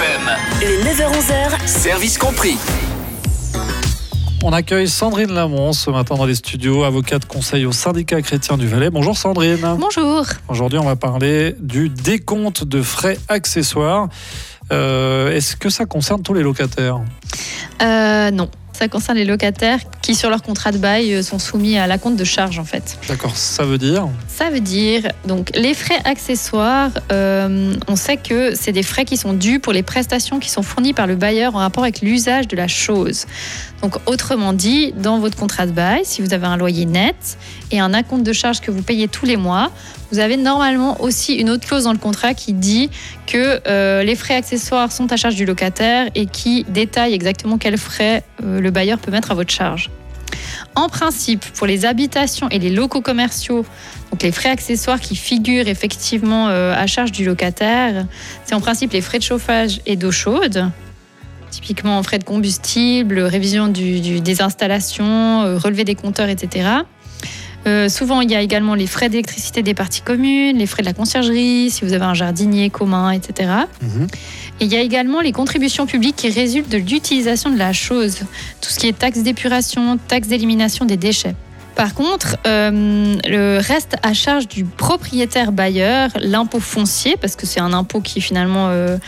FM. Le 9h-11h, Service compris. On accueille Sandrine Lamont ce matin dans les studios, avocate conseil au syndicat chrétien du Valais. Bonjour Sandrine. Bonjour. Aujourd'hui, on va parler du décompte de frais accessoires. Euh, Est-ce que ça concerne tous les locataires? Euh, non, ça concerne les locataires qui, sur leur contrat de bail, euh, sont soumis à la compte de charge en fait. D'accord, ça veut dire Ça veut dire, donc, les frais accessoires, euh, on sait que c'est des frais qui sont dus pour les prestations qui sont fournies par le bailleur en rapport avec l'usage de la chose. Donc, autrement dit, dans votre contrat de bail, si vous avez un loyer net et un acompte de charge que vous payez tous les mois, vous avez normalement aussi une autre clause dans le contrat qui dit que euh, les frais accessoires sont à charge du locataire et qui détaille exactement quels frais euh, le bailleur peut mettre à votre charge. En principe, pour les habitations et les locaux commerciaux, donc les frais accessoires qui figurent effectivement euh, à charge du locataire, c'est en principe les frais de chauffage et d'eau chaude. Typiquement frais de combustible, révision des installations, euh, relevé des compteurs, etc. Euh, souvent, il y a également les frais d'électricité des parties communes, les frais de la conciergerie, si vous avez un jardinier commun, etc. Mhm. Et il y a également les contributions publiques qui résultent de l'utilisation de la chose, tout ce qui est taxe d'épuration, taxe d'élimination des déchets. Par contre, euh, le reste à charge du propriétaire bailleur, l'impôt foncier, parce que c'est un impôt qui finalement euh,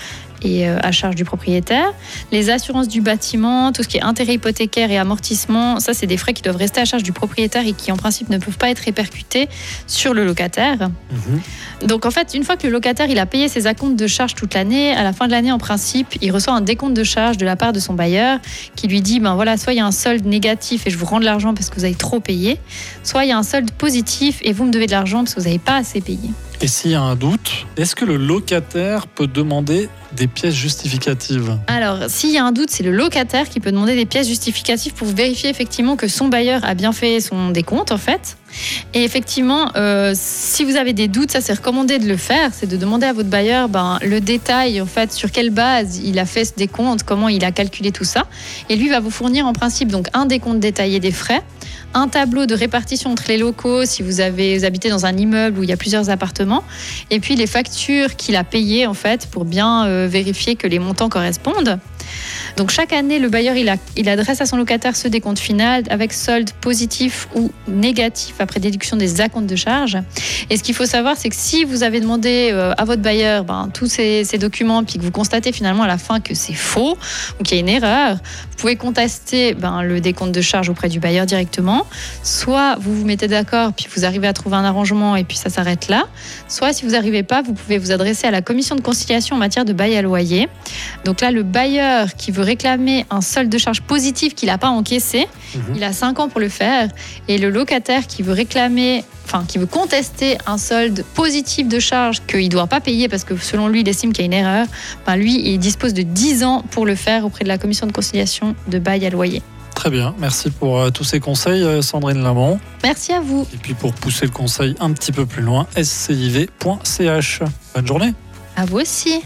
est euh, à charge du propriétaire, les assurances du bâtiment, tout ce qui est intérêt hypothécaire et amortissement, ça c'est des frais qui doivent rester à charge du propriétaire et qui en principe ne peuvent pas être répercutés sur le locataire. Mhm. Donc en fait, une fois que le locataire il a payé ses acomptes de charges toute l'année, à la fin de l'année en principe, il reçoit un décompte de charges de la part de son bailleur qui lui dit ben voilà, soit il y a un solde négatif et je vous rends de l'argent parce que vous avez trop payé, soit il y a un solde positif et vous me devez de l'argent parce que vous n'avez pas assez payé. Et s'il y a un doute, est-ce que le locataire peut demander des pièces justificatives Alors, s'il y a un doute, c'est le locataire qui peut demander des pièces justificatives pour vérifier effectivement que son bailleur a bien fait son décompte, en fait. Et effectivement, euh, si vous avez des doutes, ça c'est recommandé de le faire, c'est de demander à votre bailleur ben, le détail, en fait, sur quelle base il a fait ce décompte, comment il a calculé tout ça. Et lui va vous fournir en principe donc un décompte détaillé des frais, un tableau de répartition entre les locaux si vous avez vous habitez dans un immeuble où il y a plusieurs appartements, et puis les factures qu'il a payées en fait pour bien euh, vérifier que les montants correspondent. Donc chaque année, le bailleur il, adresse à son locataire ce décompte final avec solde positif ou négatif après déduction des acomptes de charges. Et ce qu'il faut savoir, c'est que si vous avez demandé euh, à votre bailleur ben, tous ces, ces documents, puis que vous constatez finalement à la fin que c'est faux ou qu'il y a une erreur, vous pouvez contester ben, le décompte de charges auprès du bailleur directement. Soit vous vous mettez d'accord, puis vous arrivez à trouver un arrangement et puis ça s'arrête là. Soit si vous n'arrivez pas, vous pouvez vous adresser à la commission de conciliation en matière de bail à loyer. Donc là, le bailleur qui veut réclamer un solde de charge positif qu'il n'a pas encaissé, Mhm. il a 5 ans pour le faire. Et le locataire qui veut réclamer, enfin qui veut contester un solde positif de charge qu'il ne doit pas payer parce que selon lui, il estime qu'il y a une erreur, ben lui, il dispose de 10 ans pour le faire auprès de la commission de conciliation de bail à loyer. Très bien, merci pour euh, tous ces conseils, euh, Sandrine Lamont. Merci à vous. Et puis pour pousser le conseil un petit peu plus loin, sciv.ch. Bonne journée À vous aussi.